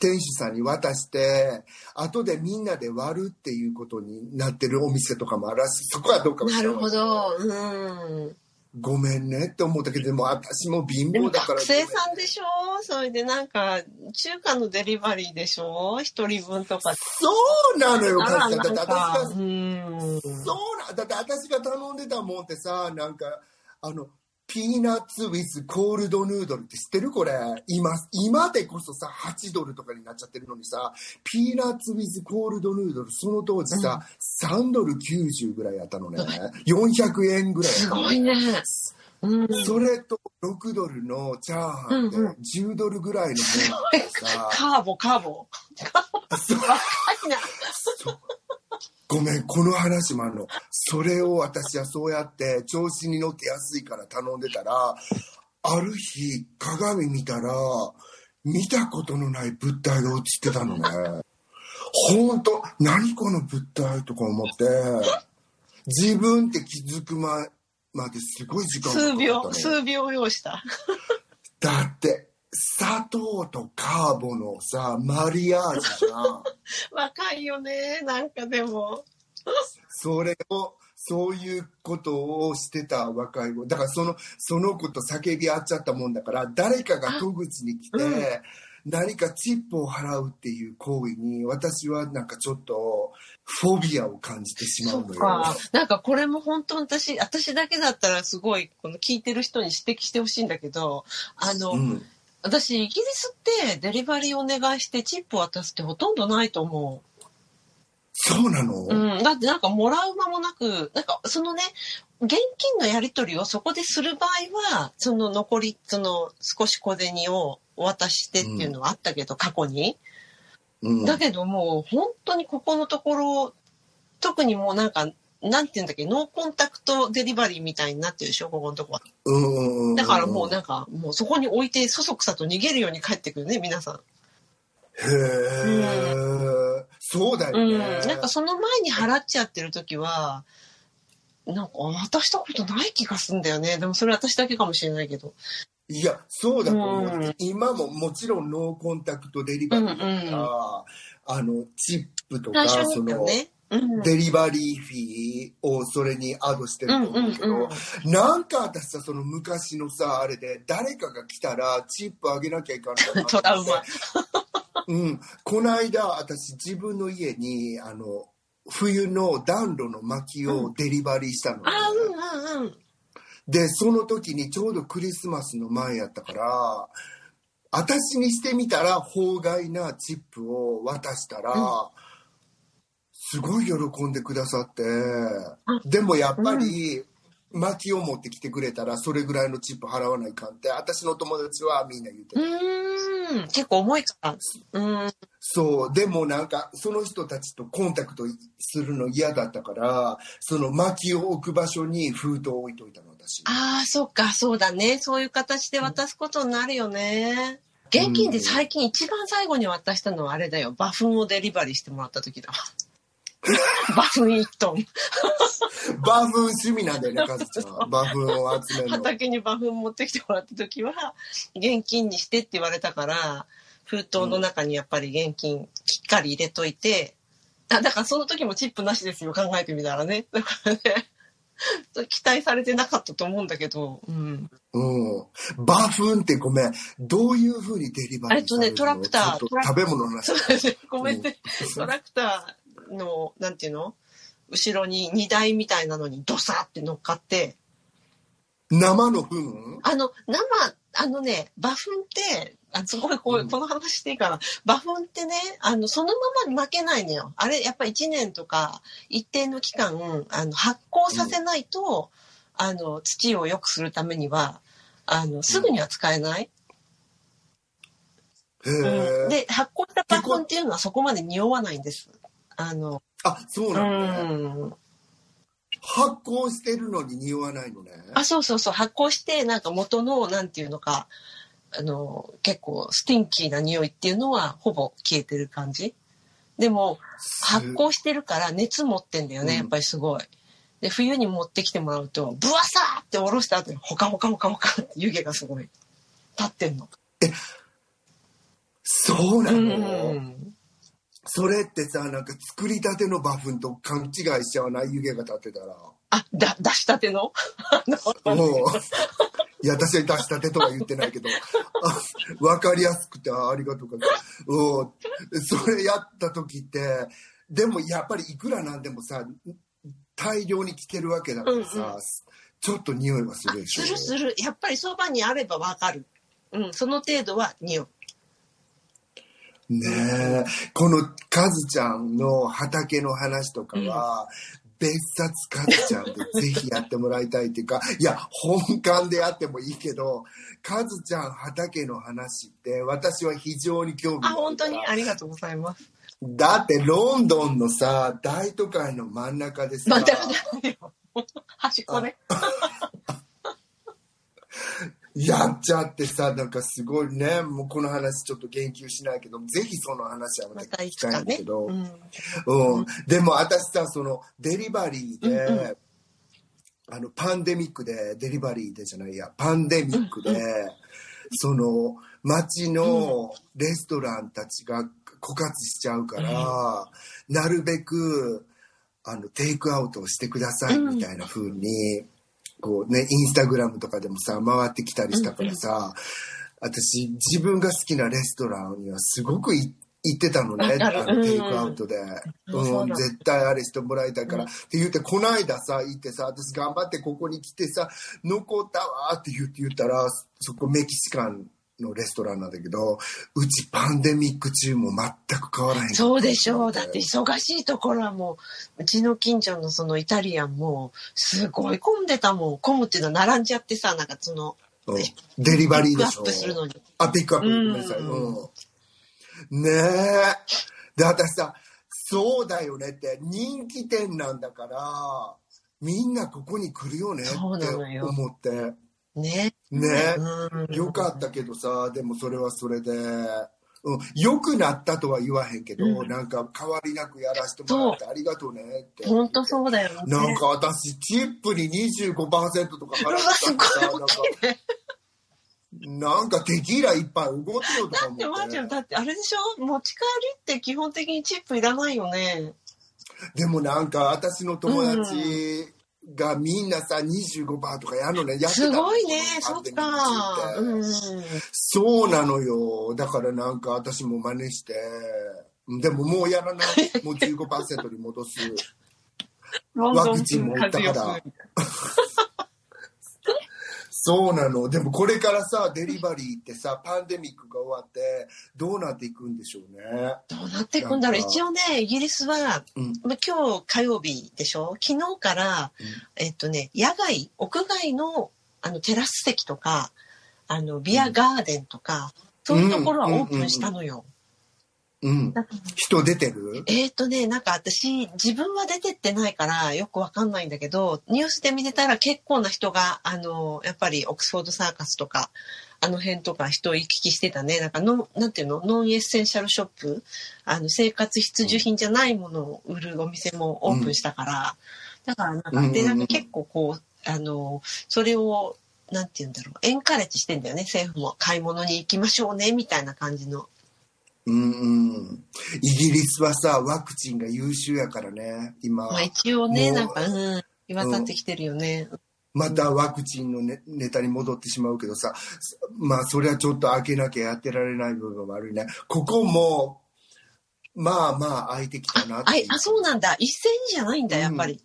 店主さんに渡して、後でみんなで割るっていうことになってるお店とかもあるらしい。そこはどうかもしなれないるほど。うん。ごめんねって思ったけど、でも私も貧乏だから。学生さんでしょ？それでなんか、中華のデリバリーでしょ？一人分とか。そうなのよ、カズさん。だって私が、うん。そうな、だって私が頼んでたもんってさ、なんか、あの、ピーナッツウィズコールドヌードルって知ってるこれ？今今でこそさ8ドルとかになっちゃってるのにさピーナッツウィズコールドヌードルその当時さ、3ドル90ぐらいやったのね。400円ぐらい。やすったのごいね。うん。それと6ドルのチャーハンでうんうん。10ドルぐらいのものってさ、カーボ、カーボ。そう。若いな。そうごめん、この話もあるの。それを私はそうやって調子に乗って安いから頼んでたら、ある日鏡見たら、見たことのない物体が映ってたのね。ほんと、何この物体とか思って、自分って気づくままですごい時間がかかった数秒、の。数秒要した。だって、砂糖とカーボのさ、マリアージュじゃん。[LAUGHS] 若いよね。なんかでも。[LAUGHS] それをそういうことをしてた若い子だからそのその子と叫び合っちゃったもんだから誰かが戸口に来て、うん何かチップを払うっていう行為に私はなんかちょっとフォビアを感じてしまそうっのよ。か。なんかこれも本当私、私だけだったらすごい、この聞いてる人に指摘してほしいんだけど、あの、うん、私、イギリスってデリバリーお願いしてチップ渡すってほとんどないと思そうなの、う。うん。だってなんかもらう間もなく、なんかそのね、現金のやり取りをそこでする場合は、その残り、その少し小銭をお渡ししてっていうのはあったけど、過去に。うんだけどもう本当にここのところ、特にもうなんか、なんて言うんだっけ、ノーコンタクトデリバリーみたいになってるでしょ、ここのとこは。うんうんだからもうなんか、もうそこに置いてそそくさと逃げるように帰ってくるね、皆さん。へえ、そうだようん。ね。なんかその前に払っちゃってる時は、なんか渡したことない気がするんだよね。でもそれ私だけかもしれないけど。いや、そうだと思って、うん今ももちろん no contact delivery だから、うんうんあの、チップとか、最初その。 delivery fee をそれに add してると思うけど、うんうんなんか私さ、その昔のさ、あれで、誰かが来たらチップあげなきゃいかんのかな [LAUGHS] トラウマ。[LAUGHS] うん。この間、私自分の家に、あの、冬の暖炉の薪をデリバリーしたのね、あ、うんうんうん。で、その時にちょうどクリスマスの前やったから、私にしてみたら法外なチップを渡したら、すごい喜んでくださって、でもやっぱり、薪を持ってきてくれたらそれぐらいのチップ払わないかんって私の友達はみんな言ってうん。結構重いか。うん。そうでもなんかその人たちとコンタクトするの嫌だったからその薪を置く場所に封筒を置いといたの私ああ、そっか、そうだね。そういう形で渡すことになるよね。現金で最近一番最後に渡したのはあれだよ。馬糞をデリバリーしてもらった時だ [LAUGHS] わ。馬糞一トン。バフン趣味なんだよねカズちゃんバフンを集めるの畑に馬糞持ってきてもらった時は、現金にしてって言われたから、封筒の中にやっぱり現金きっかり入れといて、あだからその時もチップなしですよ、考えてみたらね。だからね、[LAUGHS] 期待されてなかったと思うんだけど、うん。うん。バフンってごめん。どういうふうにデリバリーえっとねされるのトラクター食べ物の話。そうですね。ごめんね。トラクターの、なんていうの？後ろに荷台みたいなのにドサって乗っかって、生の糞？あの、生、あのね、馬糞って、あすごいこう、うんこの話していいかな。馬糞ってね、あの、そのままに負けないのよ。あれ、やっぱ1年とか、一定の期間、あの、発酵させないと、あの、土を良くするためには、あの、すぐには使えない。へうんえ。で、発酵した馬糞っていうのはそこまで匂わないんです。あの、あ、そううなのね。ん。発酵してるのに匂わないのね。あ、そうそうそう、発酵して、なんか元の、なんていうのか、あの、結構スティンキーな匂いっていうのはほぼ消えてる感じ。でも、発酵してるから熱持ってんだよね、うんやっぱりすごい。で、冬に持ってきてもらうと、ブワサーって下ろした後に、ほかほかほかほかって湯気がすごい立ってんの。そうなうの、ん。それってさ、なんか作りたてのバフンと勘違いしちゃわない湯気が立ってたら。あ、だ、出したての？[LAUGHS] もう、いや、私は出したてとは言ってないけど、あわかりやすくてあありがとうかうん。それやった時って、でもやっぱりいくらなんでもさ、大量に来てるわけだからさ、うんうんちょっと匂いはするでしょするする。やっぱりそばにあればわかる。うん、その程度は匂う。ねえ、このカズちゃんの畑の話とかは、別冊カズちゃんでぜひやってもらいたいっていうか、[LAUGHS] いや、本館でやってもいいけど、カズちゃん畑の話って私は非常に興味があ、あるから本当に？ありがとうございます。だってロンドンのさ、大都会の真ん中でさ。[LAUGHS] 端っこね。[LAUGHS] やっちゃってさ、なんかすごいね、もうこの話ちょっと言及しないけど、ぜひその話はままた聞きたいんだけど、。うん。うん、でも私さそのデリバリーで、うんうあのパンデミックでデリバリーでじゃないやパンデミックで、その街のレストランたちが枯渇しちゃうから、なるべくあのテイクアウトをしてくださいみたいな風に、こうねインスタグラムとかでもさ回ってきたりしたからさ、私自分が好きなレストランにはすごくい行ってたのねあのテイクうんアウトで、うん。絶対あれしてもらいたいから、うん。って言ってこの間さ行ってさ私頑張ってここに来てさ残ったわって言って言ったらそこメキシカンのレストランなんだけどうちパンデミック中も全く変わらへんそうでしょう。だって忙しいところはもう、うちの近所のそのイタリアンも、すごい混んでたもん。混むっていうのは並んじゃってさ、なんかその、うんデリバリーでしょピックアップするのに。あ、ピックアップ。うんごめんなさい。うん。ねえ。で、私さ、そうだよねって、人気店なんだから、みんなここに来るよねって思って。ね。ねうん。よかったけどさ、でもそれはそれで、うん、良くなったとは言わへんけど、うんなんか変わりなくやらせてもらってありがとうねって。ほんとそうだよね。なんか私、チップに25%とか払ってすごいさ、なんか、大きいね。なんかテキーラ一杯動くよとか思って。で、まーちゃん、だってあれでしょ？持ち帰りって基本的にチップいらないよね。でもなんか私の友達がみんなさ25%とかやるのね。やってた。すのごいね。そっか。うん。そうなのよ。だからなんか私も真似して。でももうやらない。もう15%に戻す。[LAUGHS] ワクチンも打ったからそうなの。でもこれからさデリバリーってさパンデミックが終わってどうなっていくんでしょうね。どうなっていくんだろう。一応ね、イギリスは、うん。まあ今日火曜日でしょ？昨日から、えっとね、野外、屋外のあのテラス席とか、あの、ビアガーデンとか、そういうところはオープンしたのよ。うんなんか人出てる？えっ、とね、なんか私、自分は出てってないからよくわかんないんだけど、ニュースで見てたら結構な人が、あの、やっぱりオックスフォードサーカスとか、あの辺とか人行き来してたね。なんかの、なんていうの、ノンエッセンシャルショップ、あの、生活必需品じゃないものを売るお店もオープンしたから、だからなんか、で、うんうんうんなん。か結構こう、あの、それを、なんて言うんだろう、エンカレッジしてんだよね、政府も。買い物に行きましょうね、みたいな感じの。うんうん。イギリスはさワクチンが優秀やからね今。まあ一応ね、なんか、うん、言わたってきてるよね。またワクチンのネネタに戻ってしまうけどさまあそれはちょっと開けなきゃやってられない部分も悪いね。ここもまあまあ開いてきたなあいあ、そうなんだ。一斉にじゃないんだ、やっぱり。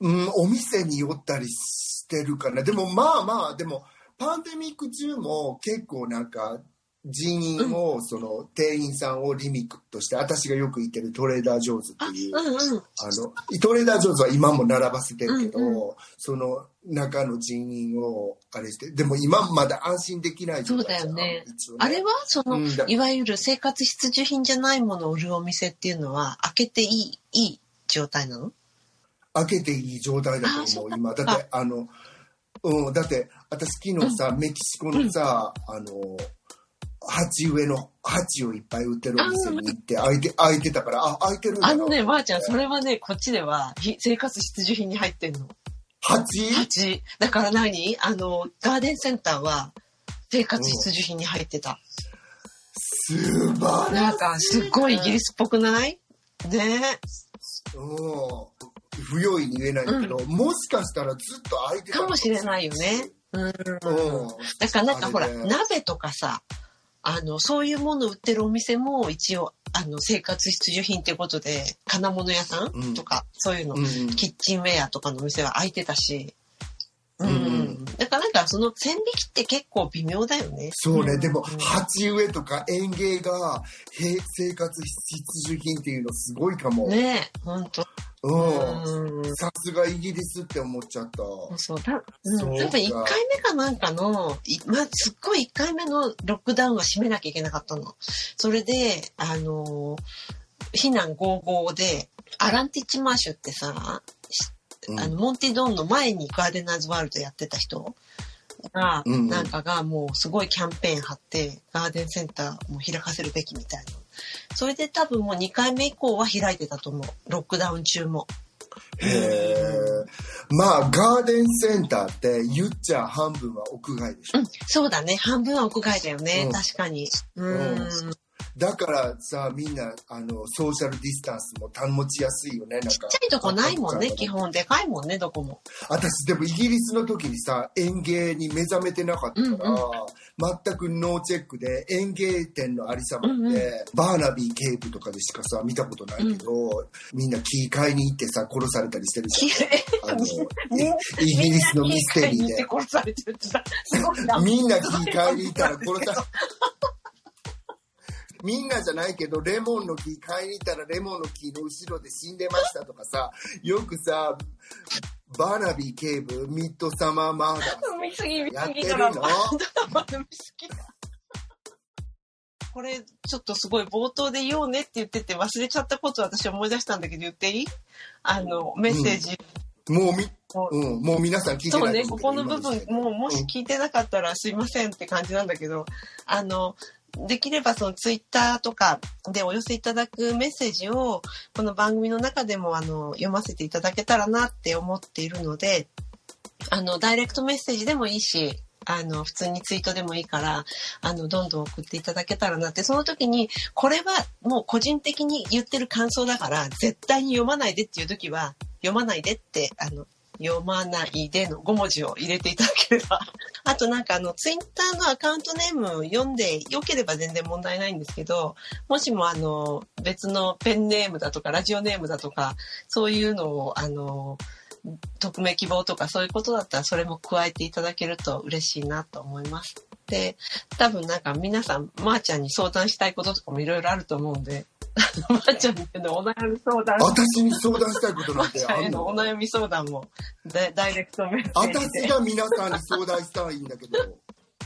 うん、お店に寄ったりしてるかな。でもまあまあでもパンデミック中も結構なんか人員を、その店員さんをリミットして私がよく行ってるトレーダー・ジョーズってあ、いう。あのトレーダー・ジョーズは今も並ばせてるけど、うんその中の人員をあれしてでも今まだ安心できないそうだよね。あれは、その、いわゆる生活必需品じゃないものを売るお店っていうのは、開けていい、いい状態なの？開けていい状態だと思う今。だってあのうんだって私昨日さ、メキシコのさ、あの鉢植えの鉢をいっぱい売ってるお店に行って開いて開いてたからあ開いてるんだなあのね、ばあちゃん、それはね、こっちでは、ひ生活必需品に入ってんの。鉢？鉢。だから何？あの、ガーデンセンターは、生活必需品に入ってた。素晴らしいなんか、すっごいイギリスっぽくない？ね。う。ん不用意に言えないんだけど、もしかしたらずっと開いてたかもしれないよね。うん。うん。だからなんかほら、鍋とかさ、あの、そういうものを売ってるお店も一応、あの、生活必需品っていうことで、金物屋さんとか、そういうの、キッチンウェアとかのお店は開いてたし、うん。うんだからなんかその線引きって結構微妙だよね。そうね、んでも、鉢植えとか園芸がへ生活必需品っていうのすごいかも。ねえ、ほんと。うん。うん。さすがイギリスって思っちゃった。そうだ、うん、多分1回目かなんかの、いまあ、すっごい1回目のロックダウンは閉めなきゃいけなかったの。それで、あのー避難55で、アランティッチマーシュってさ、うんあの、モンティドンの前にガーデナーズワールドやってた人が、うんうんなんかがもうすごいキャンペーン張って、ガーデンセンターも開かせるべきみたいな。それで多分もう2回目以降は開いてたと思う。ロックダウン中も。へえ。まあ、ガーデンセンターって言っちゃ半分は屋外でしょ。うん、そうだね。半分は屋外だよね。うん確かに。ううんん。だからさ、みんな、あの、ソーシャルディスタンスも保ちやすいよね、なんか。ちっちゃいとこないもんね、あ基本。でかいもんね、どこも。私、でもイギリスの時にさ、園芸に目覚めてなかったから、うん全くノーチェックで園芸店のありさまって、うんうんバーナビー警部とかでしかさ、見たことないけど、みんな木買いに行ってさ、殺されたりしてるじゃん。あの、イイギリスのミステリーで。みんな木買いに行ったら殺さみんなじゃないけど、レモンの木買いに行ったらレモンの木の後ろで死んでましたとかさ、よくさ、バーナビー警部、ミッドサマーマーダー見すぎ、見すぎドラマ。のドラマ見すぎだ。[LAUGHS] これ、ちょっとすごい冒頭で言おうねって言ってて忘れちゃったことを私思い出したんだけど言っていい？あの、メッセージ。もうみ、をう。ん、もう皆さん聞いてそうね、ここの部分、もうもし聞いてなかったらすいませんって感じなんだけど、あの、できればそのツイッターとかでお寄せいただくメッセージをこの番組の中でもあの読ませていただけたらなって思っているので、あの、ダイレクトメッセージでもいいし、あの、普通にツイートでもいいから、あの、どんどん送っていただけたらなって、その時に、これはもう個人的に言ってる感想だから、絶対に読まないでっていう時は、読まないでって、あの、読まないでの5文字を入れていただければ。[LAUGHS] あとなんかあの、ツイッターのアカウントネーム読んでよければ全然問題ないんですけど、もしもあの、別のペンネームだとか、ラジオネームだとか、そういうのをあの、匿名希望とかそういうことだったらそれも加えていただけると嬉しいなと思います。で、多分なんか皆さん、まー、ちゃんに相談したいこととかもいろいろあると思うんで、まー、ちゃんへのお悩み相談、私に相談したいことなんてあんの？お悩み相談もダダイレクトメッセージで。私が皆さんに相談したいんだけど、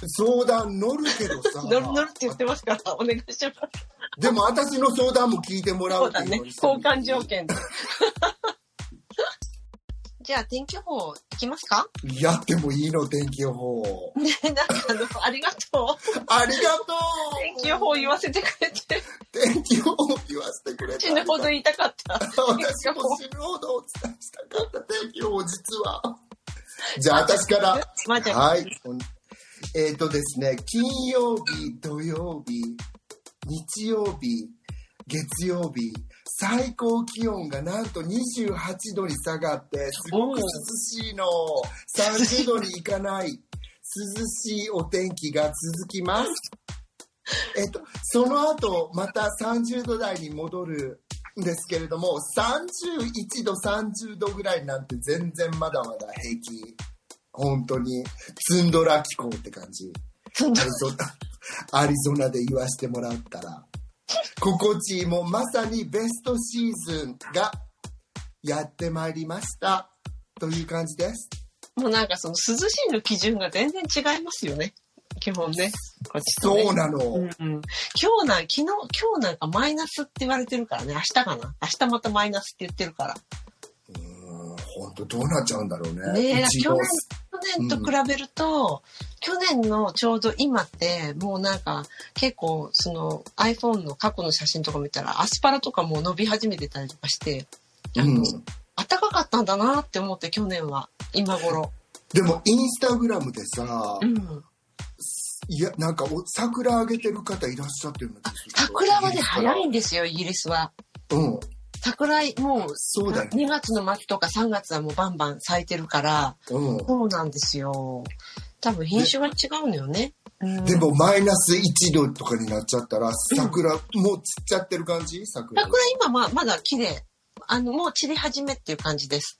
相談乗るけどさ、乗る乗るって言ってますから、お願いします。でも私の相談も聞いてもらそうっていうのに。交換条件で。じゃあ、天気予報いきますか？やってもいいの、天気予報。ね、なんかあの、ありがとう。ありがと天気予報言わせてくれて、う天気予報言わせてくれて。死ぬほど言いたかった。私も死ぬほどお伝えしたかった天気予報、実は。じゃあ、私から。はい。えっ、とですね、金曜日、土曜日、日曜日、月曜日、最高気温がなんと28度に下がって、すごく涼しいの。30度にいかない、涼しいお天気が続きます。えっと、その後、また30度台に戻るんですけれども、31度、30度ぐらいなんて全然まだまだ平気。本当に、ツンドラ気候って感じ。そんなアリゾナ、アリゾナで言わしてもらったら、心地いいもうまさにベストシーズンがやってまいりました。という感じです。もうなんかその涼しいの基準が全然違いますよね。基本ね。こっちとねそうなの。うんうん、今日な、昨日、今日なんかマイナスって言われてるからね。明日かな。明日またマイナスって言ってるから。本当どうなっちゃうんだろうね。ね去年去年と比べると、去年のちょうど今って、もうなんか結構その iPhone の過去の写真とか見たらアスパラとかもう伸び始めてたりとかして、あの、うん暖かかったんだなって思って去年は、今頃。でも、インスタグラムでさう、ん。いや、なんかお、桜あげてる方いらっしゃってるんだけど。桜はね、早いんですよ、イギリスは。うん。桜、もう、そうだよね。2月の末とか3月はもうバンバン咲いてるから、うん。そうなんですよ。多分品種が違うのよね。うんでもマイナス1度とかになっちゃったら、桜、もう散っちゃってる感じ？桜。桜今ままだ綺麗。あの、もう散り始めっていう感じです。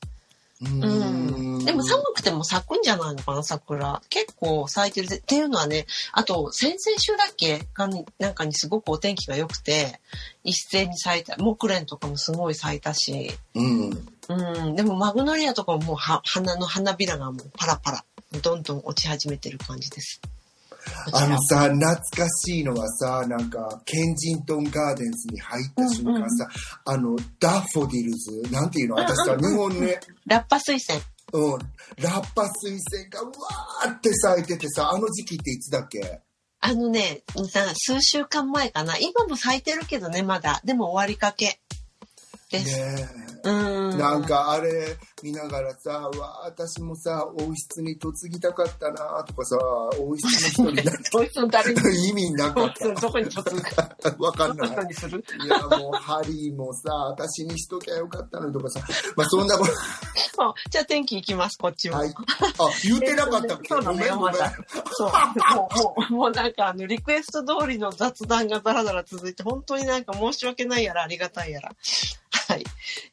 うん。でも寒くても咲くんじゃないのかな、桜。結構咲いてるぜ。っていうのはね、あと、先々週だっけかに、なんかにすごくお天気が良くて、一斉に咲いた、木蓮とかもすごい咲いたし、うん。うん。でもマグノリアとかももうは花の花びらがもうパラパラ、どんどん落ち始めてる感じです。あのさ、懐かしいのはさ、なんか、ケンジントンガーデンズに入った瞬間さ、あの、ダッフォディルズ、なんていうの？私さ、日本ね、ラッパ水仙。うん、ラッパ水仙がうわーって咲いててさ、あの時期っていつだっけ？あのね、さ数週間前かな。今も咲いてるけどね、まだ。でも終わりかけです。ねうん。え。なんかあれ見ながらさ、うわ私もさ、王室に嫁ぎたかったなとかさ、王室の人になっそいつの誰に、た意味なかっどこに突くか。た。[LAUGHS] わかんないいや、もう、ハリーもさ、私にしときゃよかったのにとかさ、まあそんなこと、[LAUGHS] じゃあ天気行きます、こっちも。はい。あ、言ってなかったっけ？そうだねごめんごめん。まだそう。もう、もう、もうなんかあの、リクエスト通りの雑談がだらだら続いて、本当になんか申し訳ないやらありがたいやら。はい。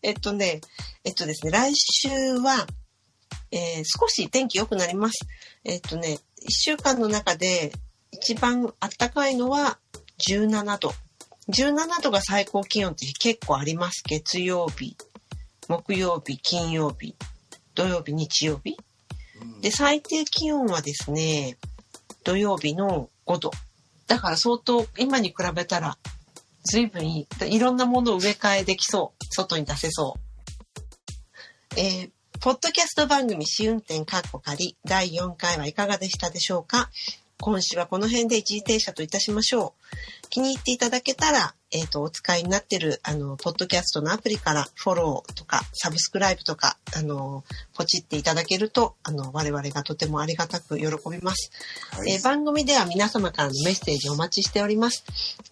えっとね、えっとですね、来週は、えー少し天気良くなります。えっとね、一週間の中で一番暖かいのは17度。17度が最高気温って結構あります。月曜日、木曜日、金曜日、土曜日、日曜日。で、最低気温はですね、土曜日の5度。だから相当、今に比べたら、随分いい。いろんなものを植え替えできそう。外に出せそう。えーポッドキャスト番組試運転カッコ仮第4回はいかがでしたでしょうか？今週はこの辺で一時停車といたしましょう。気に入っていただけたら、えっ、と、お使いになってる、あの、ポッドキャストのアプリからフォローとか、サブスクライブとか、あの、ポチっていただけると、あの、我々がとてもありがたく喜びます。はいえー番組では皆様からのメッセージをお待ちしております。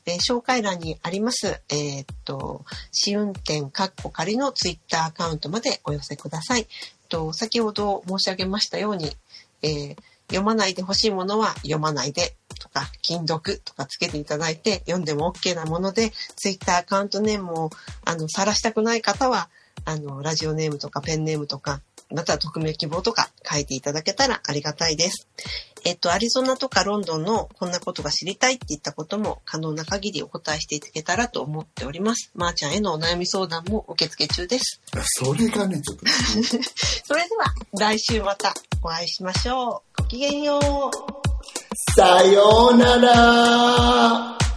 えー紹介欄にあります、えーっと、試運転カッコ仮のツイッターアカウントまでお寄せください。と先ほど申し上げましたように、えー読まないでほしいものは読まないでとか、禁読とかつけていただいて、読んでも OK なもので、ツイッターアカウントネームを、あの、晒したくない方は、あの、ラジオネームとかペンネームとか、または匿名希望とか書いていただけたらありがたいです。えっと、アリゾナとかロンドンのこんなことが知りたいって言ったことも可能な限りお答えしていただけたらと思っております。まー、ちゃんへのお悩み相談も受付中です。それがね、ちょっと、それでは来週またお会いしましょう。ごきげんよう。さようなら